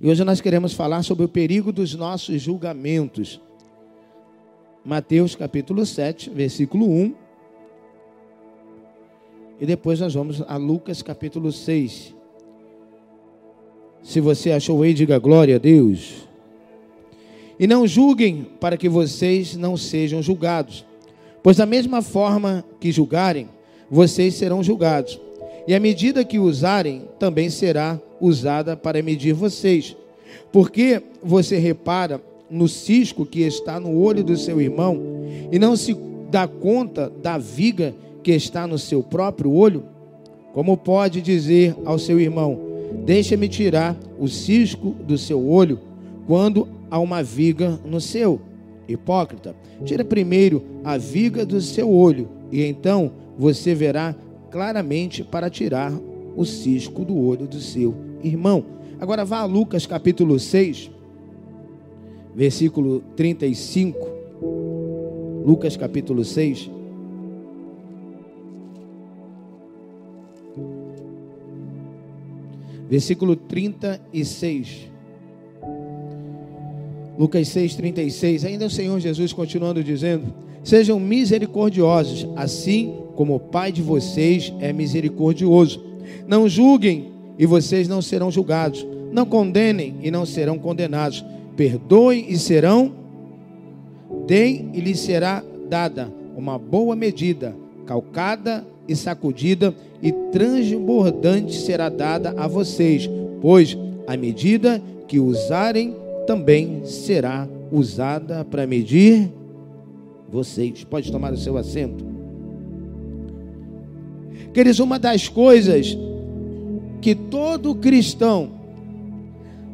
E hoje nós queremos falar sobre o perigo dos nossos julgamentos. Mateus capítulo 7, versículo 1. E depois nós vamos a Lucas capítulo 6. Se você achou aí, diga glória a Deus. E não julguem para que vocês não sejam julgados. Pois da mesma forma que julgarem, vocês serão julgados. E a medida que usarem também será usada para medir vocês. Porque você repara no cisco que está no olho do seu irmão e não se dá conta da viga que está no seu próprio olho? Como pode dizer ao seu irmão: Deixa-me tirar o cisco do seu olho, quando há uma viga no seu? Hipócrita, tira primeiro a viga do seu olho, e então você verá claramente para tirar o cisco do olho do seu irmão. Agora vá a Lucas capítulo 6, versículo 35. Lucas capítulo 6. Versículo 36. Lucas 6, 36. Ainda o Senhor Jesus continuando dizendo: Sejam misericordiosos, assim como o Pai de vocês é misericordioso. Não julguem e vocês não serão julgados. Não condenem e não serão condenados. Perdoem e serão, deem e lhes será dada uma boa medida, calcada e sacudida e transbordante será dada a vocês, pois a medida que usarem também será usada para medir vocês. Pode tomar o seu assento. Queridos, uma das coisas que todo cristão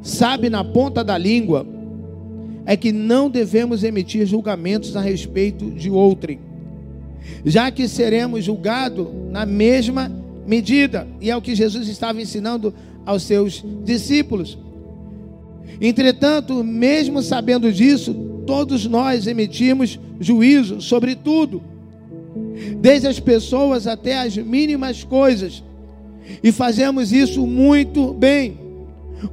sabe na ponta da língua é que não devemos emitir julgamentos a respeito de outrem, já que seremos julgados na mesma medida, e é o que Jesus estava ensinando aos seus discípulos. Entretanto, mesmo sabendo disso, todos nós emitimos juízo sobre tudo desde as pessoas até as mínimas coisas. E fazemos isso muito bem,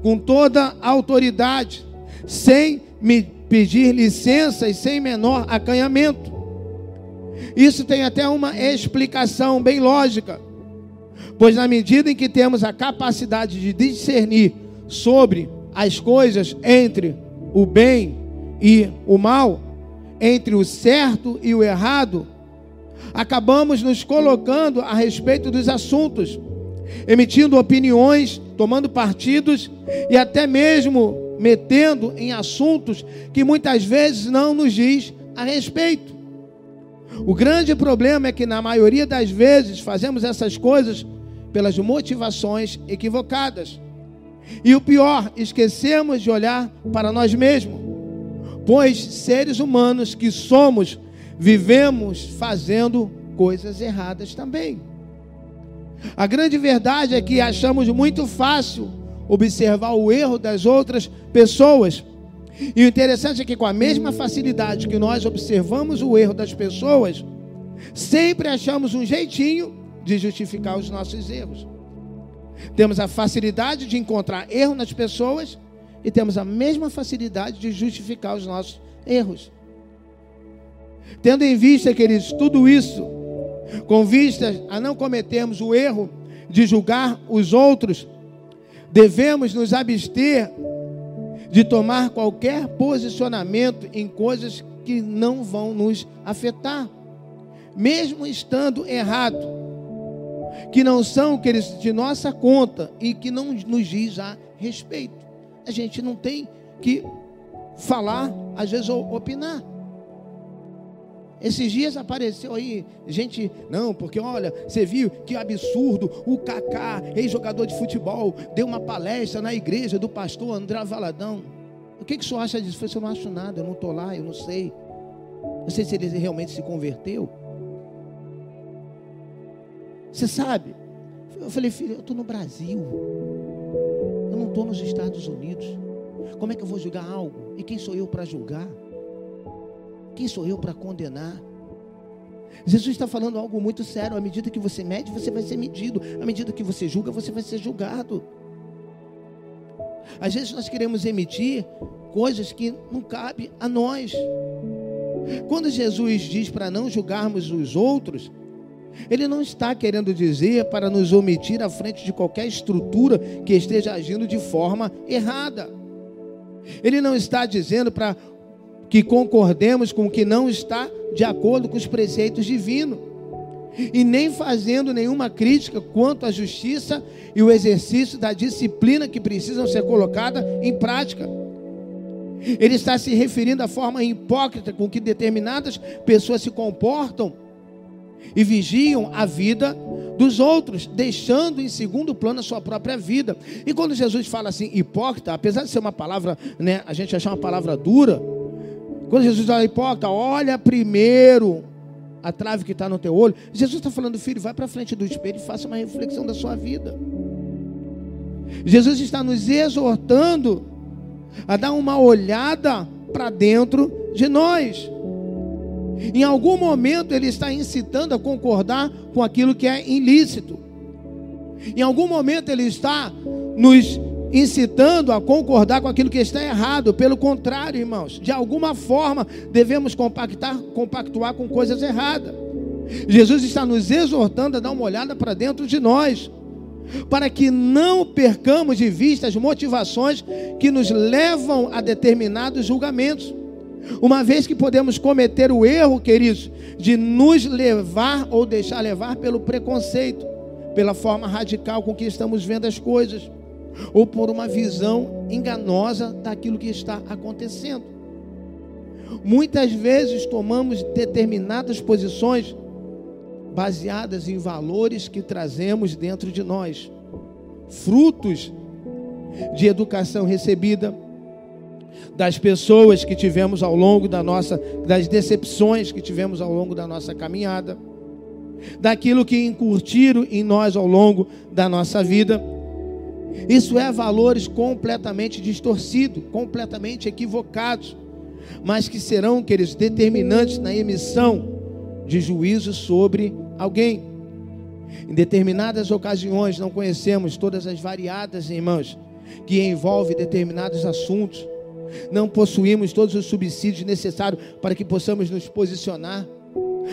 com toda autoridade, sem me pedir licença e sem menor acanhamento. Isso tem até uma explicação bem lógica, pois na medida em que temos a capacidade de discernir sobre as coisas entre o bem e o mal, entre o certo e o errado, acabamos nos colocando a respeito dos assuntos, emitindo opiniões, tomando partidos e até mesmo metendo em assuntos que muitas vezes não nos diz a respeito. O grande problema é que na maioria das vezes fazemos essas coisas pelas motivações equivocadas. E o pior, esquecemos de olhar para nós mesmos, pois seres humanos que somos, vivemos fazendo coisas erradas também. A grande verdade é que achamos muito fácil observar o erro das outras pessoas. E o interessante é que, com a mesma facilidade que nós observamos o erro das pessoas, sempre achamos um jeitinho de justificar os nossos erros. Temos a facilidade de encontrar erro nas pessoas e temos a mesma facilidade de justificar os nossos erros. Tendo em vista, queridos, tudo isso, com vista a não cometermos o erro de julgar os outros, devemos nos abster de tomar qualquer posicionamento em coisas que não vão nos afetar, mesmo estando errado, que não são queridos, de nossa conta e que não nos diz a respeito. A gente não tem que falar, às vezes opinar. Esses dias apareceu aí gente, não, porque olha, você viu que absurdo, o Kaká, ex-jogador de futebol, deu uma palestra na igreja do pastor André Valadão. O que, que o senhor acha disso? Eu, não acho nada, eu não estou lá, eu não sei. Eu sei se ele realmente se converteu. Você sabe? Eu falei, filho, eu estou no Brasil. Eu não estou nos Estados Unidos. Como é que eu vou julgar algo? E quem sou eu para julgar? Quem sou eu para condenar? Jesus está falando algo muito sério. À medida que você mede, você vai ser medido. À medida que você julga, você vai ser julgado. Às vezes nós queremos emitir coisas que não cabem a nós. Quando Jesus diz para não julgarmos os outros, ele não está querendo dizer para nos omitir à frente de qualquer estrutura que esteja agindo de forma errada. Ele não está dizendo para que concordemos com o que não está de acordo com os preceitos divinos. E nem fazendo nenhuma crítica quanto à justiça e o exercício da disciplina que precisam ser colocada em prática. Ele está se referindo à forma hipócrita com que determinadas pessoas se comportam e vigiam a vida dos outros, deixando em segundo plano a sua própria vida. E quando Jesus fala assim, hipócrita, apesar de ser uma palavra, né, a gente achar uma palavra dura, quando Jesus fala hipócrita, olha primeiro a trave que está no teu olho. Jesus está falando, filho, vai para frente do espelho e faça uma reflexão da sua vida. Jesus está nos exortando a dar uma olhada para dentro de nós. Em algum momento ele está incitando a concordar com aquilo que é ilícito. Em algum momento ele está nos incitando a concordar com aquilo que está errado. Pelo contrário, irmãos, de alguma forma devemos compactar, compactuar com coisas erradas. Jesus está nos exortando a dar uma olhada para dentro de nós, para que não percamos de vista as motivações que nos levam a determinados julgamentos. Uma vez que podemos cometer o erro, queridos, de nos levar ou deixar levar pelo preconceito, pela forma radical com que estamos vendo as coisas ou por uma visão enganosa daquilo que está acontecendo. Muitas vezes tomamos determinadas posições baseadas em valores que trazemos dentro de nós, frutos de educação recebida, das pessoas que tivemos ao longo da nossa, das decepções que tivemos ao longo da nossa caminhada, daquilo que incutiram em nós ao longo da nossa vida isso é valores completamente distorcidos, completamente equivocados, mas que serão, queridos, determinantes na emissão de juízo sobre alguém. Em determinadas ocasiões, não conhecemos todas as variadas, irmãos, que envolvem determinados assuntos. Não possuímos todos os subsídios necessários para que possamos nos posicionar.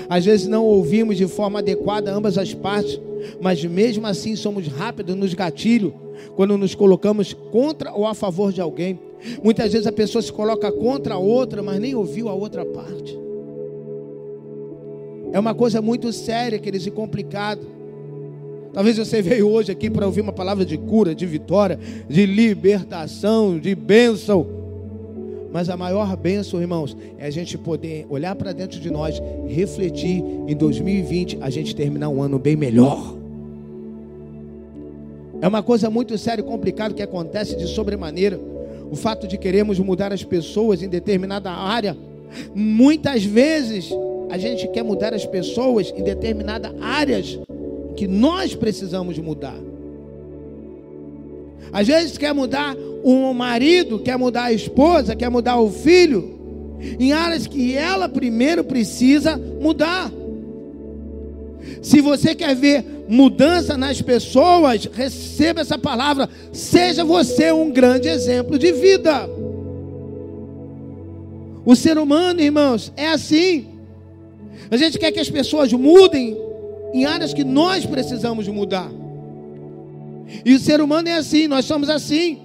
Às vezes não ouvimos de forma adequada ambas as partes, mas mesmo assim somos rápidos nos gatilhos quando nos colocamos contra ou a favor de alguém. Muitas vezes a pessoa se coloca contra a outra, mas nem ouviu a outra parte. É uma coisa muito séria, queridos, e complicada. Talvez você veio hoje aqui para ouvir uma palavra de cura, de vitória, de libertação, de bênção. Mas a maior bênção, irmãos, é a gente poder olhar para dentro de nós, refletir em 2020, a gente terminar um ano bem melhor. É uma coisa muito séria e complicada que acontece de sobremaneira. O fato de queremos mudar as pessoas em determinada área. Muitas vezes a gente quer mudar as pessoas em determinadas áreas que nós precisamos mudar. Às vezes quer mudar o marido, quer mudar a esposa, quer mudar o filho, em áreas que ela primeiro precisa mudar. Se você quer ver mudança nas pessoas, receba essa palavra. Seja você um grande exemplo de vida. O ser humano, irmãos, é assim. A gente quer que as pessoas mudem em áreas que nós precisamos mudar. E o ser humano é assim, nós somos assim.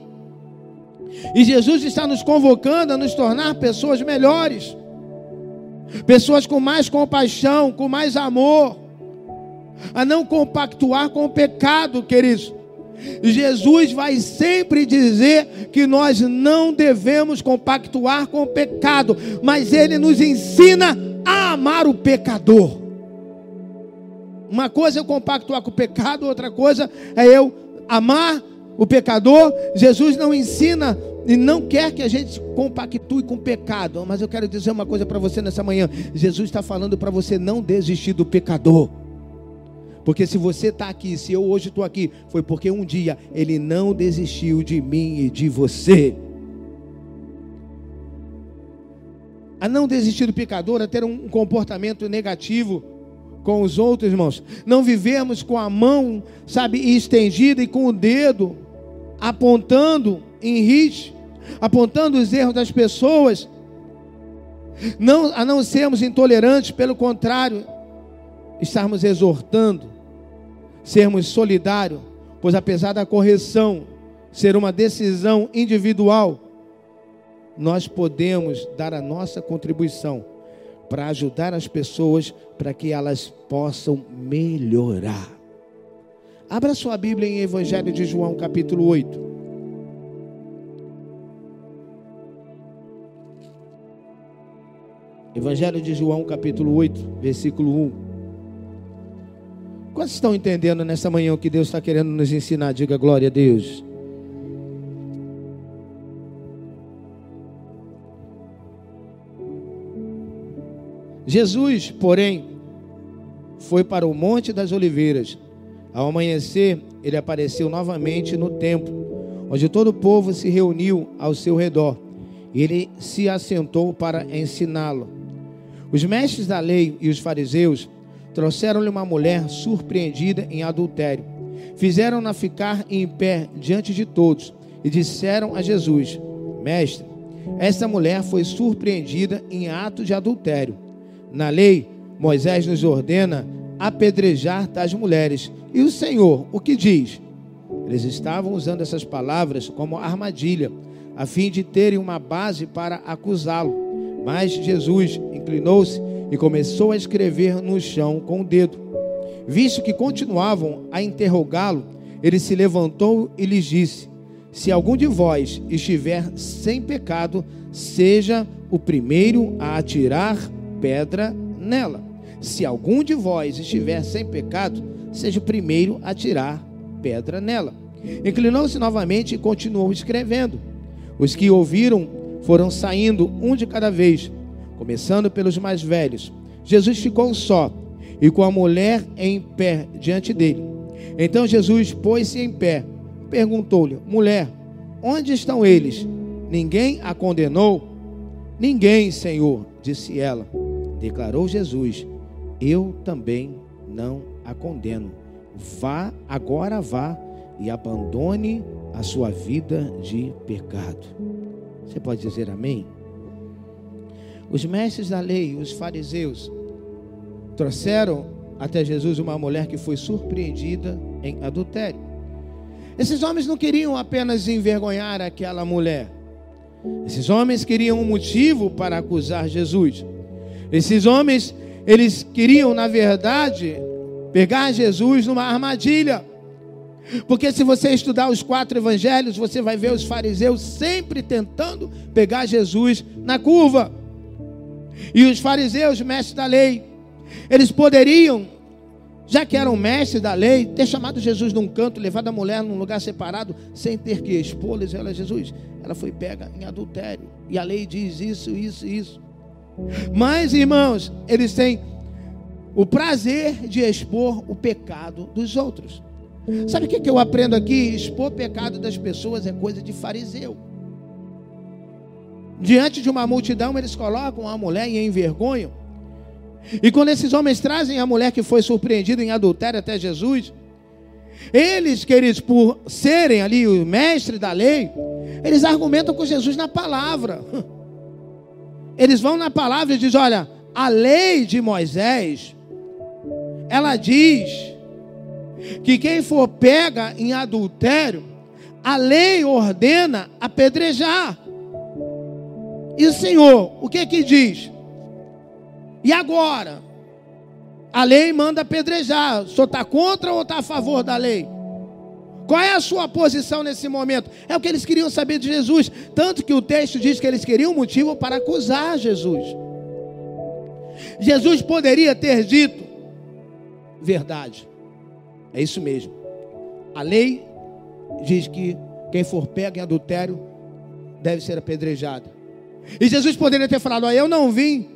E Jesus está nos convocando a nos tornar pessoas melhores, pessoas com mais compaixão, com mais amor a não compactuar com o pecado, queridos. Jesus vai sempre dizer que nós não devemos compactuar com o pecado, mas ele nos ensina a amar o pecador. Uma coisa é eu compactuar com o pecado, outra coisa é eu amar o pecador. Jesus não ensina e não quer que a gente compactue com o pecado, mas eu quero dizer uma coisa para você nessa manhã: Jesus está falando para você não desistir do pecador. Porque se você está aqui, se eu hoje estou aqui, foi porque um dia Ele não desistiu de mim e de você. A não desistir do pecador, a ter um comportamento negativo com os outros, irmãos. Não vivemos com a mão, sabe, estendida e com o dedo apontando em rit, apontando os erros das pessoas, não, a não sermos intolerantes, pelo contrário, estarmos exortando, sermos solidários, pois apesar da correção ser uma decisão individual, nós podemos dar a nossa contribuição para ajudar as pessoas para que elas possam melhorar. Abra sua Bíblia em Evangelho de João, capítulo 8. Evangelho de João, capítulo 8, versículo 1. Quantos estão entendendo nessa manhã o que Deus está querendo nos ensinar? Diga glória a Deus. Jesus, porém, foi para o Monte das Oliveiras. Ao amanhecer, ele apareceu novamente no templo, onde todo o povo se reuniu ao seu redor. Ele se assentou para ensiná-lo. Os mestres da lei e os fariseus trouxeram-lhe uma mulher surpreendida em adultério. Fizeram-na ficar em pé diante de todos e disseram a Jesus: Mestre, esta mulher foi surpreendida em ato de adultério. Na lei, Moisés nos ordena apedrejar tais mulheres. E o Senhor, o que diz? Eles estavam usando essas palavras como armadilha, a fim de terem uma base para acusá-lo. Mas Jesus inclinou-se e começou a escrever no chão com o dedo. Visto que continuavam a interrogá-lo, ele se levantou e lhes disse: Se algum de vós estiver sem pecado, seja o primeiro a atirar pedra nela. Se algum de vós estiver sem pecado, seja o primeiro a tirar pedra nela. Inclinou-se novamente e continuou escrevendo. Os que ouviram foram saindo um de cada vez, começando pelos mais velhos. Jesus ficou só e com a mulher em pé diante dele. Então Jesus pôs-se em pé, perguntou-lhe: Mulher, onde estão eles? Ninguém a condenou? Ninguém, Senhor, disse ela. Declarou Jesus: Eu também não a condeno. Vá, agora vá e abandone a sua vida de pecado. Você pode dizer amém? Os mestres da lei, os fariseus, trouxeram até Jesus uma mulher que foi surpreendida em adultério. Esses homens não queriam apenas envergonhar aquela mulher. Esses homens queriam um motivo para acusar Jesus. Esses homens, eles queriam, na verdade, pegar Jesus numa armadilha. Porque se você estudar os quatro evangelhos, você vai ver os fariseus sempre tentando pegar Jesus na curva. E os fariseus, mestres da lei, eles poderiam, já que eram mestres da lei, ter chamado Jesus num canto, levado a mulher num lugar separado, sem ter que expô-los. Ela, Jesus, ela foi pega em adultério. E a lei diz isso, isso, isso. Mas, irmãos, eles têm o prazer de expor o pecado dos outros. Sabe o que eu aprendo aqui? Expor o pecado das pessoas é coisa de fariseu. Diante de uma multidão, eles colocam a mulher e envergonham. E quando esses homens trazem a mulher que foi surpreendida em adultério até Jesus, eles, queridos, por serem ali o mestre da lei, eles argumentam com Jesus na palavra. Eles vão na palavra e dizem: olha, a lei de Moisés, ela diz que quem for pega em adultério, a lei ordena apedrejar. E o Senhor, o que que diz? E agora? A lei manda apedrejar. O senhor está contra ou está a favor da lei? Qual é a sua posição nesse momento? É o que eles queriam saber de Jesus. Tanto que o texto diz que eles queriam um motivo para acusar Jesus. Jesus poderia ter dito: verdade. É isso mesmo. A lei diz que quem for pego em adultério deve ser apedrejado. E Jesus poderia ter falado: oh, Eu não vim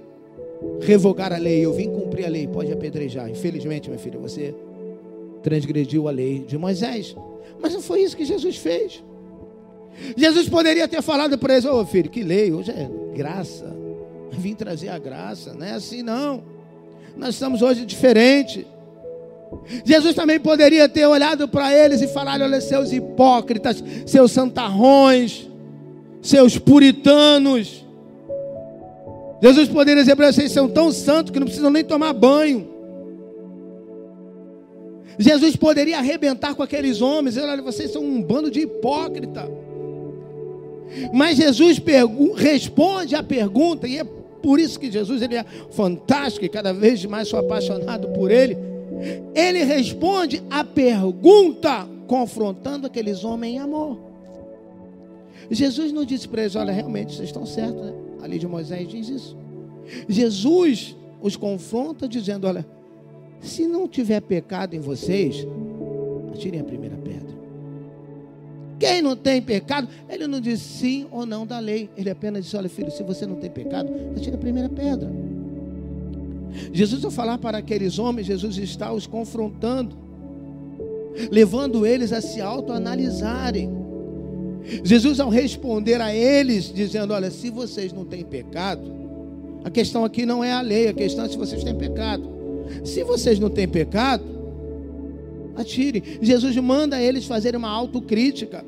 revogar a lei, eu vim cumprir a lei. Pode apedrejar. Infelizmente, minha filha, você transgrediu a lei de Moisés. Mas não foi isso que Jesus fez. Jesus poderia ter falado para eles: Ô oh, filho, que lei, hoje é graça. Vim trazer a graça, não é assim não. Nós estamos hoje diferente. Jesus também poderia ter olhado para eles e falado: olha, seus hipócritas, seus santarrões, seus puritanos. Jesus poderia dizer para vocês: são tão santos que não precisam nem tomar banho. Jesus poderia arrebentar com aqueles homens, olha, vocês são um bando de hipócrita. Mas Jesus responde a pergunta, e é por isso que Jesus ele é fantástico e cada vez mais sou apaixonado por ele. Ele responde a pergunta, confrontando aqueles homens em amor. Jesus não disse para eles: Olha, realmente vocês estão certos, né? A lei de Moisés diz isso. Jesus os confronta, dizendo: Olha, se não tiver pecado em vocês, atirem a primeira pedra. Quem não tem pecado, ele não diz sim ou não da lei. Ele apenas diz: Olha, filho, se você não tem pecado, atire a primeira pedra. Jesus, ao falar para aqueles homens, Jesus está os confrontando, levando eles a se autoanalisarem. Jesus, ao responder a eles, dizendo: Olha, se vocês não têm pecado, a questão aqui não é a lei, a questão é se vocês têm pecado. Se vocês não têm pecado, atire. Jesus manda eles fazerem uma autocrítica.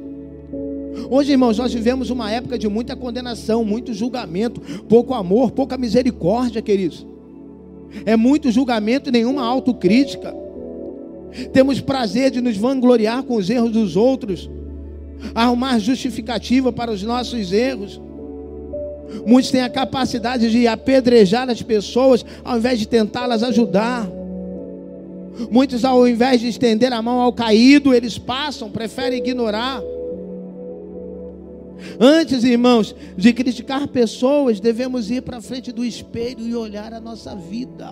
Hoje, irmãos, nós vivemos uma época de muita condenação, muito julgamento, pouco amor, pouca misericórdia, queridos. É muito julgamento e nenhuma autocrítica. Temos prazer de nos vangloriar com os erros dos outros, arrumar justificativa para os nossos erros. Muitos têm a capacidade de apedrejar as pessoas ao invés de tentá-las ajudar. Muitos, ao invés de estender a mão ao caído, eles passam, preferem ignorar. Antes, irmãos, de criticar pessoas, devemos ir para frente do espelho e olhar a nossa vida.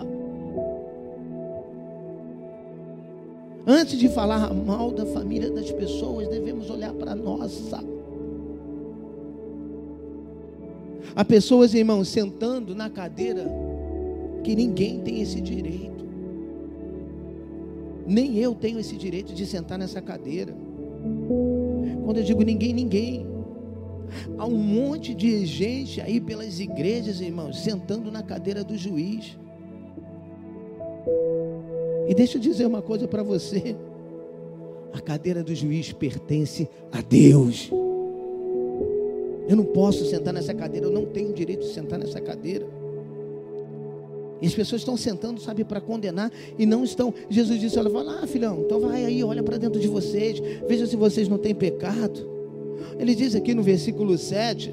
Antes de falar mal da família das pessoas, devemos olhar para nossa. Há pessoas, irmãos, sentando na cadeira que ninguém tem esse direito. Nem eu tenho esse direito de sentar nessa cadeira. Quando eu digo ninguém, ninguém. Há um monte de gente aí pelas igrejas, irmãos, sentando na cadeira do juiz. E deixa eu dizer uma coisa para você: a cadeira do juiz pertence a Deus. Eu não posso sentar nessa cadeira, eu não tenho direito de sentar nessa cadeira. E as pessoas estão sentando, sabe, para condenar e não estão. Jesus disse: Olha, vai lá, filhão, então vai aí, olha para dentro de vocês, veja se vocês não têm pecado. Ele diz aqui no versículo 7.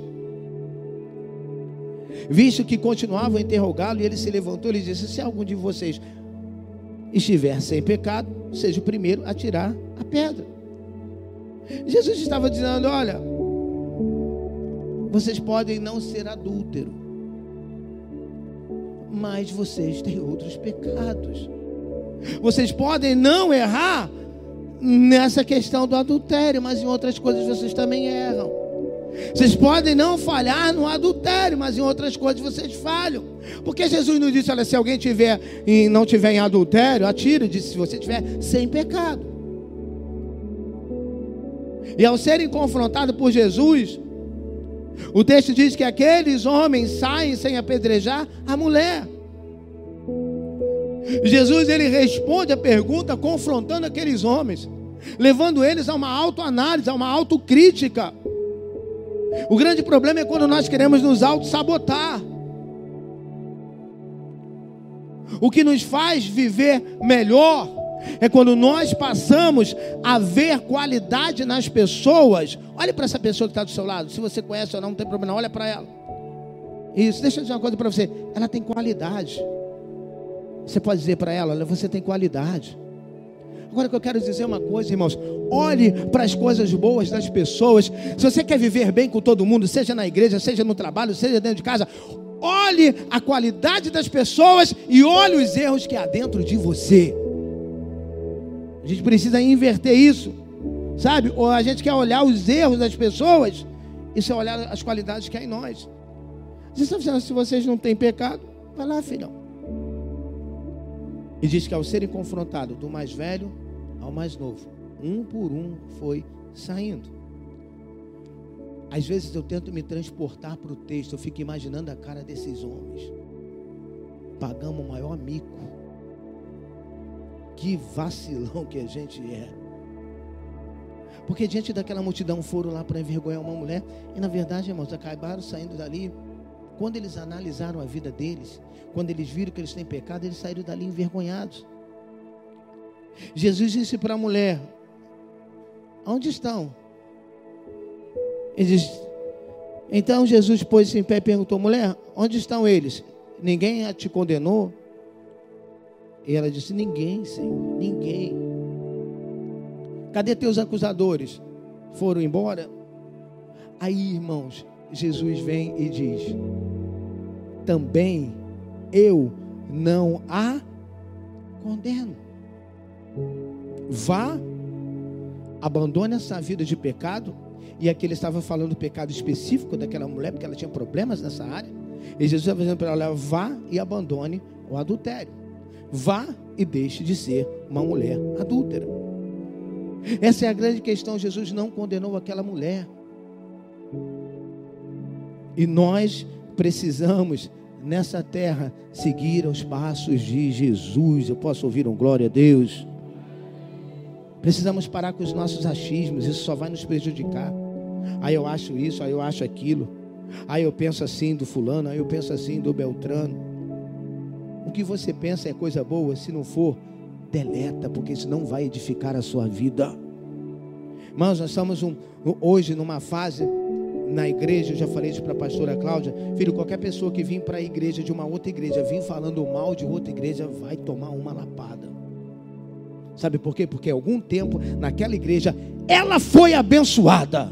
Visto que continuavam a interrogá-lo, e ele se levantou e disse: Se algum de vocês estiver sem pecado, seja o primeiro a tirar a pedra. Jesus estava dizendo: Olha, vocês podem não ser adúltero, mas vocês têm outros pecados. Vocês podem não errar nessa questão do adultério, mas em outras coisas vocês também erram. Vocês podem não falhar no adultério, mas em outras coisas vocês falham. Porque Jesus não disse, olha, se alguém tiver e não tiver em adultério, atire, disse, se você tiver sem pecado. E ao serem confrontados por Jesus, o texto diz que aqueles homens saem sem apedrejar a mulher. Jesus ele responde a pergunta confrontando aqueles homens, levando eles a uma autoanálise, a uma autocrítica. O grande problema é quando nós queremos nos auto-sabotar. O que nos faz viver melhor é quando nós passamos a ver qualidade nas pessoas. Olhe para essa pessoa que está do seu lado. Se você conhece ou não, não tem problema, olha para ela. Isso, deixa eu dizer uma coisa para você. Ela tem qualidade. Você pode dizer para ela: olha, você tem qualidade. Agora que eu quero dizer uma coisa, irmãos, olhe para as coisas boas das pessoas. Se você quer viver bem com todo mundo, seja na igreja, seja no trabalho, seja dentro de casa, olhe a qualidade das pessoas e olhe os erros que há dentro de você. A gente precisa inverter isso, sabe? Ou a gente quer olhar os erros das pessoas, isso é olhar as qualidades que há em nós. Você está dizendo, se vocês não têm pecado, vai lá, filhão. E diz que ao serem confrontados do mais velho ao mais novo, um por um foi saindo. Às vezes eu tento me transportar para o texto, eu fico imaginando a cara desses homens. Pagamos o maior mico Que vacilão que a gente é. Porque diante daquela multidão foram lá para envergonhar uma mulher. E na verdade, irmãos, acabaram saindo dali. Quando eles analisaram a vida deles, quando eles viram que eles têm pecado, eles saíram dali envergonhados. Jesus disse para a mulher: Onde estão? Eles, então Jesus pôs-se em pé e perguntou: Mulher, onde estão eles? Ninguém a te condenou? E ela disse: Ninguém, Senhor, ninguém. Cadê teus acusadores? Foram embora? Aí, irmãos, Jesus vem e diz: Também eu não a condeno. Vá, abandone essa vida de pecado. E aqui ele estava falando do pecado específico daquela mulher, porque ela tinha problemas nessa área. E Jesus estava dizendo para ela: vá e abandone o adultério. Vá e deixe de ser uma mulher adúltera. Essa é a grande questão. Jesus não condenou aquela mulher. E nós precisamos, nessa terra, seguir os passos de Jesus. Eu posso ouvir um glória a Deus. Precisamos parar com os nossos achismos, isso só vai nos prejudicar. Aí eu acho isso, aí eu acho aquilo. Aí eu penso assim do fulano, aí eu penso assim do Beltrano. O que você pensa é coisa boa, se não for, deleta, porque isso não vai edificar a sua vida. Irmãos, nós estamos um, hoje numa fase na igreja, eu já falei isso para a pastora Cláudia, filho, qualquer pessoa que vim para a igreja de uma outra igreja, vim falando mal de outra igreja, vai tomar uma lapada. Sabe por quê? Porque algum tempo naquela igreja ela foi abençoada.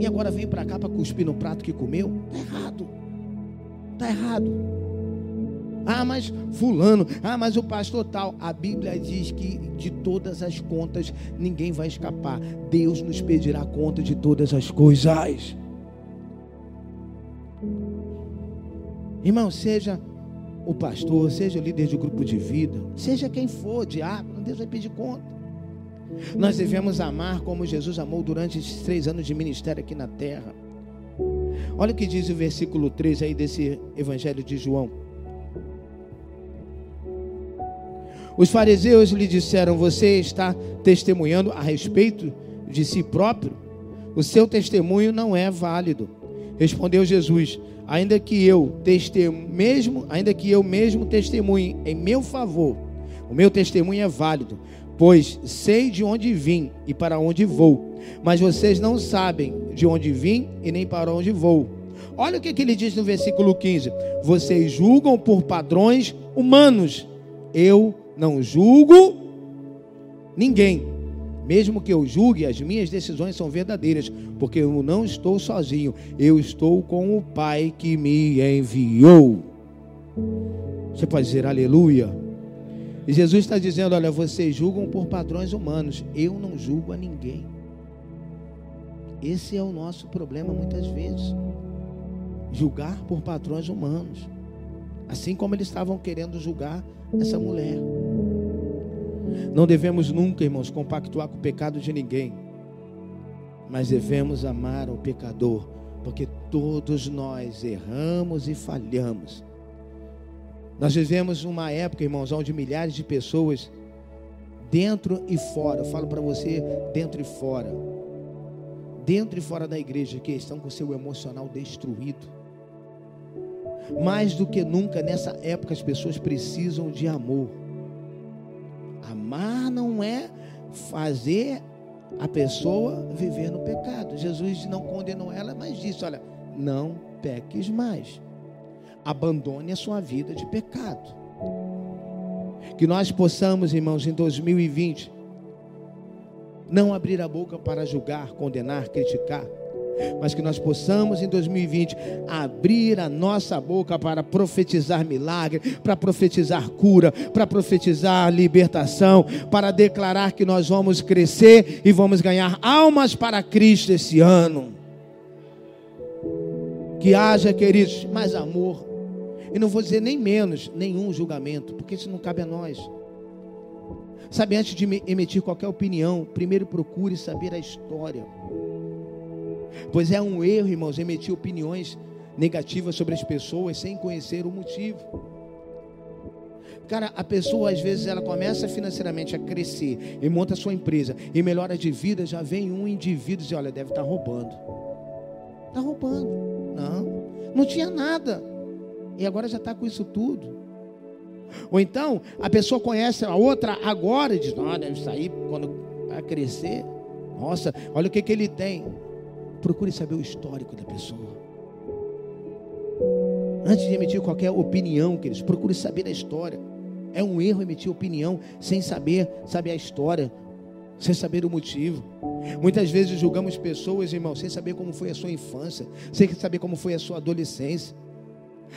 E agora vem para cá para cuspir no prato que comeu? Está errado. Está errado. Ah, mas fulano, ah, mas o pastor tal. A Bíblia diz que de todas as contas ninguém vai escapar. Deus nos pedirá conta de todas as coisas. Irmão, seja o pastor, seja o líder de grupo de vida, seja quem for, diácono, Deus vai pedir conta. Nós devemos amar como Jesus amou durante esses três anos de ministério aqui na terra. Olha o que diz o versículo 3 aí desse Evangelho de João. Os fariseus lhe disseram: Você está testemunhando a respeito de si próprio? O seu testemunho não é válido. Respondeu Jesus: Ainda que eu mesmo, ainda que eu mesmo testemunhe em meu favor, o meu testemunho é válido, pois sei de onde vim e para onde vou. Mas vocês não sabem de onde vim e nem para onde vou. Olha o que, que ele diz no versículo 15: Vocês julgam por padrões humanos, eu não julgo ninguém. Mesmo que eu julgue, as minhas decisões são verdadeiras, porque eu não estou sozinho, eu estou com o Pai que me enviou. Você pode dizer aleluia? E Jesus está dizendo: Olha, vocês julgam por padrões humanos, eu não julgo a ninguém. Esse é o nosso problema muitas vezes. Julgar por padrões humanos. Assim como eles estavam querendo julgar essa mulher. Não devemos nunca, irmãos, compactuar com o pecado de ninguém, mas devemos amar o pecador, porque todos nós erramos e falhamos. Nós vivemos uma época, irmãos, onde milhares de pessoas, dentro e fora, eu falo para você, dentro e fora, dentro e fora da igreja, que estão com seu emocional destruído mais do que nunca nessa época as pessoas precisam de amor. Não é fazer a pessoa viver no pecado. Jesus não condenou ela, mas disse: olha, não peques mais. Abandone a sua vida de pecado. Que nós possamos, irmãos, em 2020, não abrir a boca para julgar, condenar, criticar mas que nós possamos em 2020 abrir a nossa boca para profetizar milagre, para profetizar cura, para profetizar libertação, para declarar que nós vamos crescer e vamos ganhar almas para Cristo esse ano. Que haja, queridos, mais amor. E não vou dizer nem menos, nenhum julgamento, porque isso não cabe a nós. Sabe, antes de emitir qualquer opinião, primeiro procure saber a história. Pois é um erro, irmãos, emitir opiniões negativas sobre as pessoas sem conhecer o motivo. Cara, a pessoa às vezes ela começa financeiramente a crescer e monta sua empresa e melhora de vida, já vem um indivíduo e diz, olha, deve estar tá roubando. Está roubando. Não, não tinha nada. E agora já está com isso tudo. Ou então, a pessoa conhece a outra agora e diz, não, deve sair quando vai crescer. Nossa, olha o que, que ele tem. Procure saber o histórico da pessoa. Antes de emitir qualquer opinião, queridos, procure saber a história. É um erro emitir opinião sem saber, saber a história, sem saber o motivo. Muitas vezes julgamos pessoas, irmão, sem saber como foi a sua infância, sem saber como foi a sua adolescência.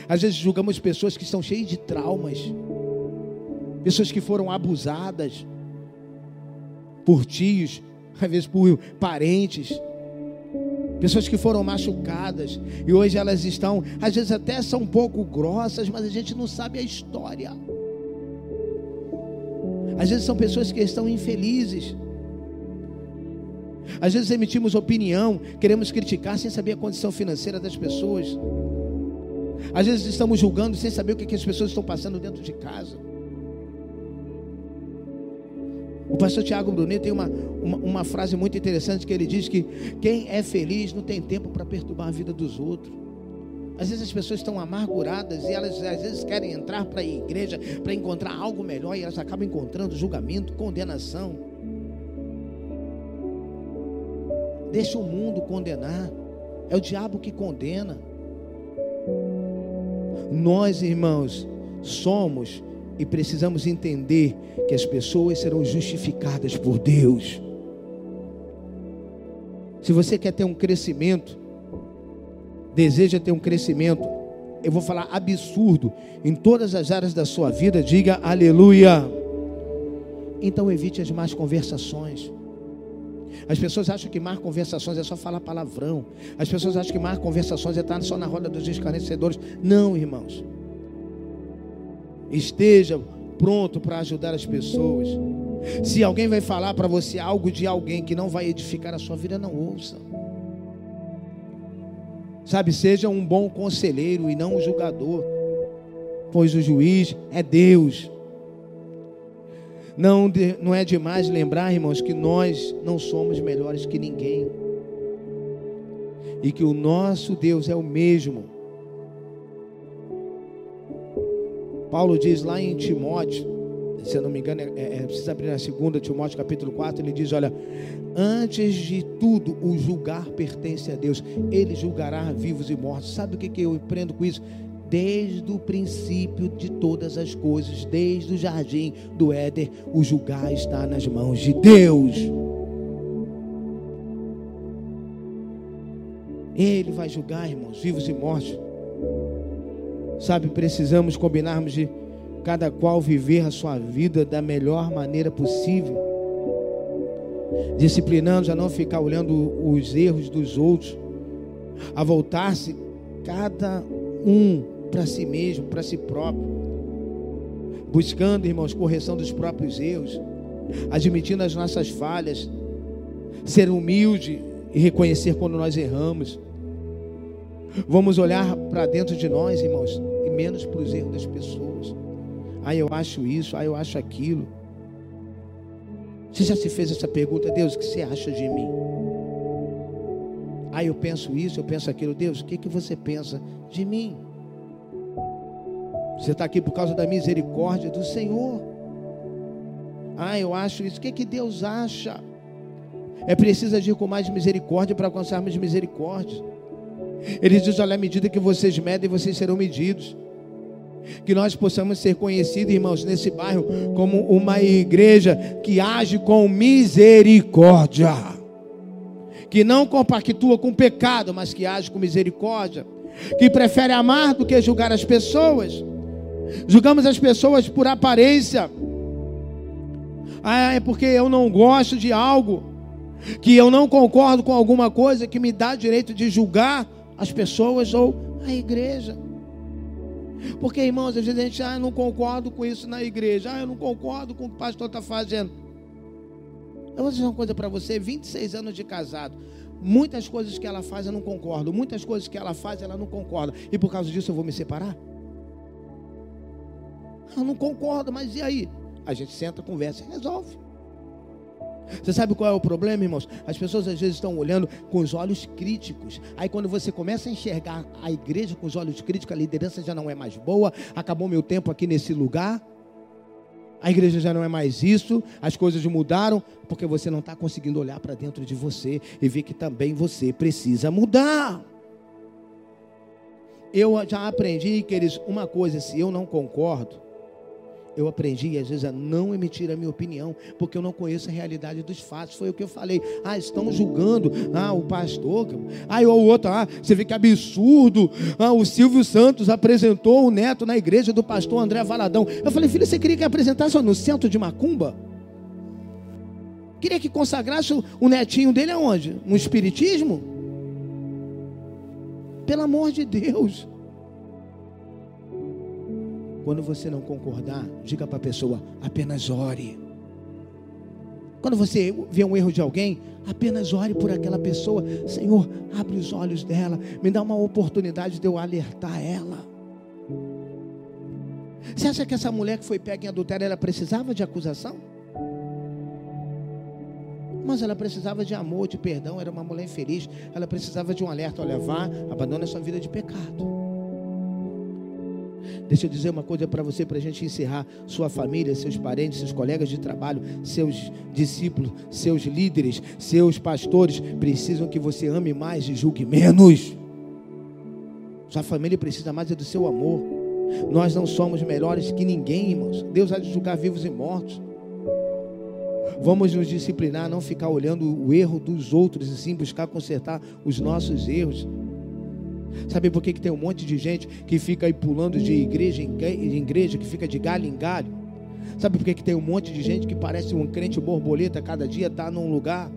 Às vezes julgamos pessoas que estão cheias de traumas, pessoas que foram abusadas por tios, às vezes por parentes, pessoas que foram machucadas e hoje elas estão, às vezes até são um pouco grossas, mas a gente não sabe a história. Às vezes são pessoas que estão infelizes. Às vezes emitimos opinião, queremos criticar sem saber a condição financeira das pessoas. Às vezes estamos julgando sem saber o que, as pessoas estão passando dentro de casa. O pastor Tiago Brunet tem uma, uma, uma, frase muito interessante que ele diz que quem é feliz não tem tempo para perturbar a vida dos outros. Às vezes as pessoas estão amarguradas e elas às vezes querem entrar para a igreja para encontrar algo melhor e elas acabam encontrando julgamento, condenação. Deixa o mundo condenar. É o diabo que condena. Nós, irmãos, somos e precisamos entender que as pessoas serão justificadas por Deus. Se você quer ter um crescimento, deseja ter um crescimento, eu vou falar absurdo em todas as áreas da sua vida, diga aleluia. Então evite as más conversações. As pessoas acham que mar conversações é só falar palavrão. As pessoas acham que mar conversações é estar só na roda dos escarnecedores. Não, irmãos. Esteja pronto para ajudar as pessoas. Se alguém vai falar para você algo de alguém que não vai edificar a sua vida, não ouça. Sabe, seja um bom conselheiro e não um julgador, pois o juiz é Deus. Não, não é demais lembrar, irmãos, que nós não somos melhores que ninguém. E que o nosso Deus é o mesmo. Paulo diz lá em Timóteo, se eu não me engano, é, é, é precisa abrir na segunda Timóteo capítulo 4, ele diz: Olha, antes de tudo, o julgar pertence a Deus, ele julgará vivos e mortos. Sabe o que, que eu aprendo com isso? desde o princípio de todas as coisas, desde o jardim do Éder, o julgar está nas mãos de Deus. Ele vai julgar, irmãos, vivos e mortos. Sabe, precisamos combinarmos de cada qual viver a sua vida da melhor maneira possível. Disciplinando a não ficar olhando os erros dos outros, a voltar-se cada um para si mesmo, para si próprio, buscando, irmãos, correção dos próprios erros, admitindo as nossas falhas, ser humilde e reconhecer quando nós erramos. Vamos olhar para dentro de nós, irmãos, menos para os erros das pessoas. Ah, eu acho isso, ah, eu acho aquilo. Você já se fez essa pergunta, Deus, o que você acha de mim? Ah, eu penso isso, eu penso aquilo. Deus, o que, que você pensa de mim? Você está aqui por causa da misericórdia do Senhor. Ah, eu acho isso. O que, que Deus acha? É preciso agir com mais misericórdia para alcançarmos misericórdia. Ele diz: olha, à medida que vocês medem, vocês serão medidos. Que nós possamos ser conhecidos, irmãos, nesse bairro, como uma igreja que age com misericórdia. Que não compactua com pecado, mas que age com misericórdia. Que prefere amar do que julgar as pessoas Julgamos as pessoas por aparência. Ah, é porque eu não gosto de algo, que eu não concordo com alguma coisa que me dá direito de julgar as pessoas ou a igreja. Porque, irmãos, às vezes a gente, ah, eu não concordo com isso na igreja, ah, eu não concordo com o que o pastor está fazendo. Eu vou dizer uma coisa para você: 26 anos de casado. Muitas coisas que ela faz eu não concordo, muitas coisas que ela faz ela não concorda, e por causa disso eu vou me separar? Eu não concordo, mas e aí? A gente senta, conversa e resolve. Você sabe qual é o problema, irmãos? As pessoas às vezes estão olhando com os olhos críticos. Aí quando você começa a enxergar a igreja com os olhos críticos, a liderança já não é mais boa, acabou meu tempo aqui nesse lugar. A igreja já não é mais isso, as coisas mudaram, porque você não está conseguindo olhar para dentro de você e ver que também você precisa mudar. Eu já aprendi, queridos, uma coisa: se eu não concordo, eu aprendi, às vezes, a não emitir a minha opinião, porque eu não conheço a realidade dos fatos. Foi o que eu falei. Ah, estão julgando ah, o pastor. Ah, e o outro, ah, você vê que absurdo. Ah, o Silvio Santos apresentou o neto na igreja do pastor André Valadão. Eu falei, filho, você queria que apresentasse no centro de Macumba? Queria que consagrasse o netinho dele aonde? No Espiritismo? Pelo amor de Deus. Quando você não concordar, diga para a pessoa: apenas ore. Quando você vê um erro de alguém, apenas ore por aquela pessoa. Senhor, abre os olhos dela, me dá uma oportunidade de eu alertar ela. Você acha que essa mulher que foi pega em adultério, ela precisava de acusação? Mas ela precisava de amor, de perdão, era uma mulher infeliz. Ela precisava de um alerta: olha, vá, abandone a sua vida de pecado. Deixa eu dizer uma coisa para você, para a gente encerrar. Sua família, seus parentes, seus colegas de trabalho, seus discípulos, seus líderes, seus pastores precisam que você ame mais e julgue menos. Sua família precisa mais do seu amor. Nós não somos melhores que ninguém, irmãos. Deus há de julgar vivos e mortos. Vamos nos disciplinar, não ficar olhando o erro dos outros e sim buscar consertar os nossos erros. Sabe por que, que tem um monte de gente que fica aí pulando de igreja em igreja, que fica de galho em galho? Sabe por que, que tem um monte de gente que parece um crente borboleta, cada dia está num lugar?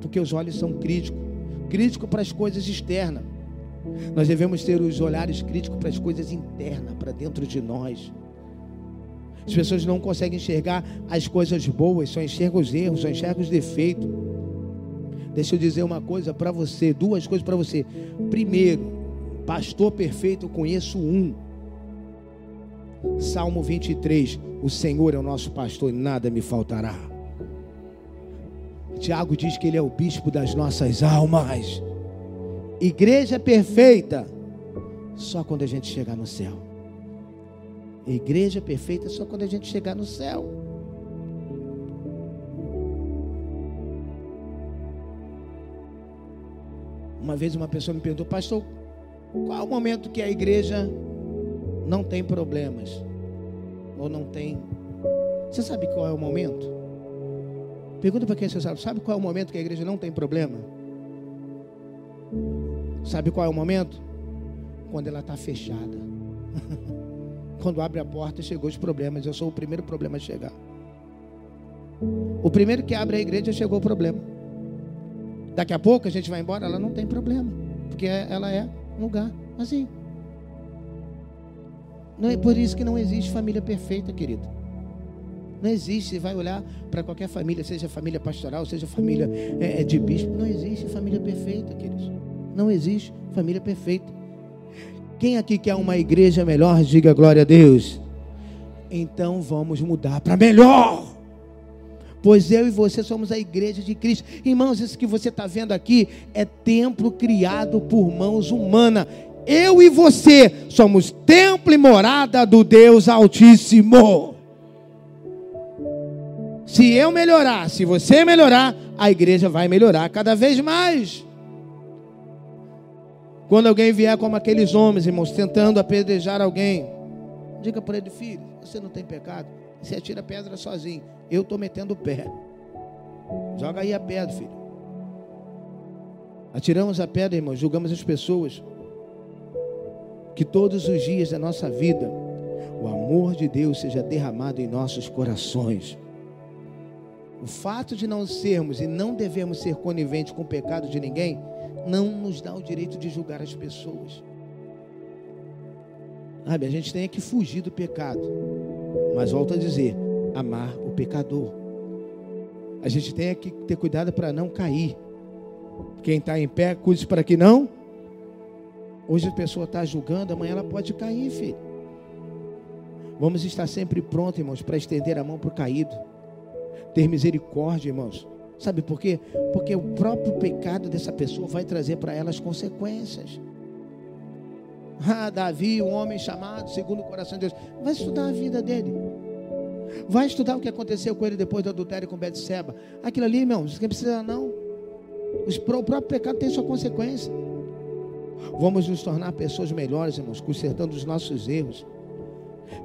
Porque os olhos são críticos crítico para as coisas externas. Nós devemos ter os olhares críticos para as coisas internas, para dentro de nós. As pessoas não conseguem enxergar as coisas boas, só enxergam os erros, só enxergam os defeitos. Deixa eu dizer uma coisa para você, duas coisas para você. Primeiro, Pastor perfeito, eu conheço um. Salmo 23: O Senhor é o nosso pastor e nada me faltará. Tiago diz que ele é o bispo das nossas almas. Igreja perfeita, só quando a gente chegar no céu. Igreja perfeita só quando a gente chegar no céu. Uma vez uma pessoa me perguntou, pastor, qual o momento que a igreja não tem problemas? Ou não tem. Você sabe qual é o momento? Pergunta para quem você sabe. Sabe qual é o momento que a igreja não tem problema? Sabe qual é o momento? Quando ela está fechada. Quando abre a porta, chegou os problemas. Eu sou o primeiro problema a chegar. O primeiro que abre a igreja chegou o problema. Daqui a pouco a gente vai embora, ela não tem problema. Porque ela é lugar assim. Não é por isso que não existe família perfeita, querido. Não existe. Você vai olhar para qualquer família, seja família pastoral, seja família é, é, de bispo, não existe família perfeita, queridos. Não existe família perfeita. Quem aqui quer uma igreja melhor, diga glória a Deus. Então vamos mudar para melhor pois eu e você somos a igreja de Cristo. Irmãos, isso que você está vendo aqui é templo criado por mãos humanas. Eu e você somos templo e morada do Deus Altíssimo. Se eu melhorar, se você melhorar, a igreja vai melhorar cada vez mais. Quando alguém vier como aqueles homens, irmãos, tentando apedrejar alguém, diga para ele, filho, você não tem pecado. Você atira pedra sozinho. Eu estou metendo o pé. Joga aí a pedra, filho. Atiramos a pedra, irmão, julgamos as pessoas. Que todos os dias da nossa vida, o amor de Deus seja derramado em nossos corações. O fato de não sermos e não devemos ser coniventes com o pecado de ninguém, não nos dá o direito de julgar as pessoas. Sabe, a gente tem que fugir do pecado. Mas volto a dizer, amar o pecador. A gente tem que ter cuidado para não cair. Quem está em pé, cuide para que não. Hoje a pessoa está julgando, amanhã ela pode cair, filho. Vamos estar sempre prontos, irmãos, para estender a mão para o caído. Ter misericórdia, irmãos. Sabe por quê? Porque o próprio pecado dessa pessoa vai trazer para ela as consequências. Ah, Davi, um homem chamado segundo o coração de Deus. Vai estudar a vida dele. Vai estudar o que aconteceu com ele depois do adultério com Betseba. Aquilo ali, irmãos, não precisa não. O próprio pecado tem sua consequência. Vamos nos tornar pessoas melhores, irmãos, consertando os nossos erros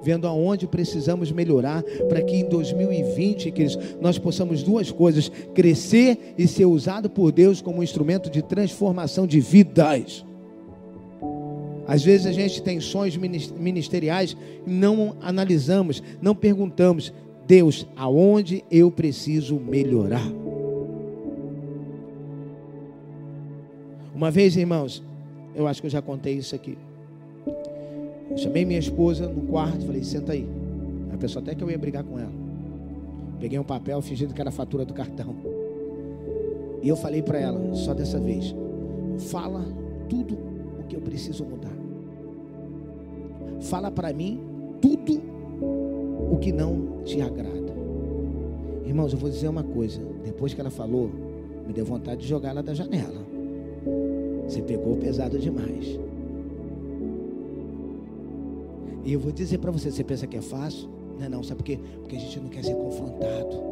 vendo aonde precisamos melhorar para que em 2020 queridos, nós possamos duas coisas: crescer e ser usado por Deus como instrumento de transformação de vidas. Às vezes a gente tem sonhos ministeriais e não analisamos, não perguntamos, Deus, aonde eu preciso melhorar? Uma vez, irmãos, eu acho que eu já contei isso aqui. Eu chamei minha esposa no quarto, falei, senta aí. A pessoa até que eu ia brigar com ela. Peguei um papel fingindo que era a fatura do cartão. E eu falei para ela, só dessa vez, fala tudo o que eu preciso mudar. Fala para mim tudo o que não te agrada. Irmãos, eu vou dizer uma coisa. Depois que ela falou, me deu vontade de jogar ela da janela. Você pegou pesado demais. E eu vou dizer para você, você pensa que é fácil? Não não, sabe por quê? Porque a gente não quer ser confrontado.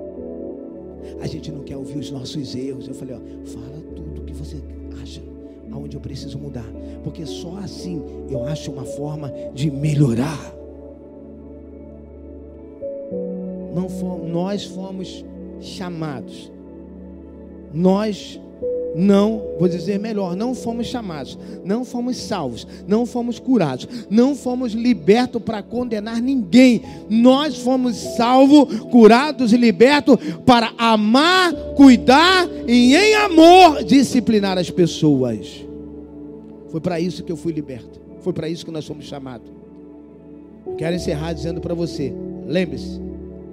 A gente não quer ouvir os nossos erros. Eu falei, ó, fala tudo que você aonde eu preciso mudar. Porque só assim eu acho uma forma de melhorar. Não fomos, nós fomos chamados. Nós não, vou dizer melhor, não fomos chamados, não fomos salvos, não fomos curados, não fomos libertos para condenar ninguém. Nós fomos salvos, curados e libertos para amar, cuidar e em amor disciplinar as pessoas. Foi para isso que eu fui liberto. Foi para isso que nós fomos chamados. Quero encerrar dizendo para você: lembre-se,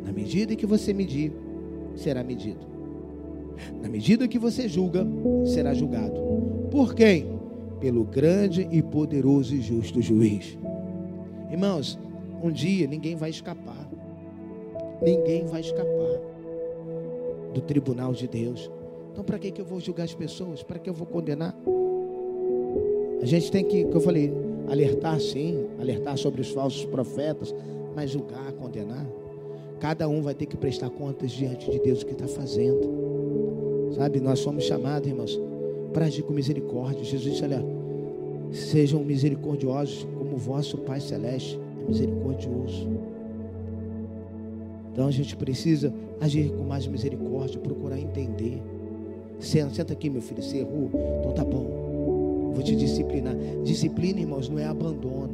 na medida que você medir, será medido. Na medida que você julga, será julgado. Por quem? Pelo grande e poderoso e justo juiz. Irmãos, um dia ninguém vai escapar. Ninguém vai escapar do tribunal de Deus. Então, para que, que eu vou julgar as pessoas? Para que eu vou condenar? A gente tem que, como eu falei, alertar sim, alertar sobre os falsos profetas, mas julgar, condenar. Cada um vai ter que prestar contas diante de Deus o que está fazendo. Sabe, nós somos chamados, irmãos, para agir com misericórdia. Jesus disse: olha, sejam misericordiosos, como vosso Pai Celeste é misericordioso. Então a gente precisa agir com mais misericórdia, procurar entender. Senta, senta aqui, meu filho, você errou, então tá bom. Vou te disciplinar. Disciplina, irmãos, não é abandono.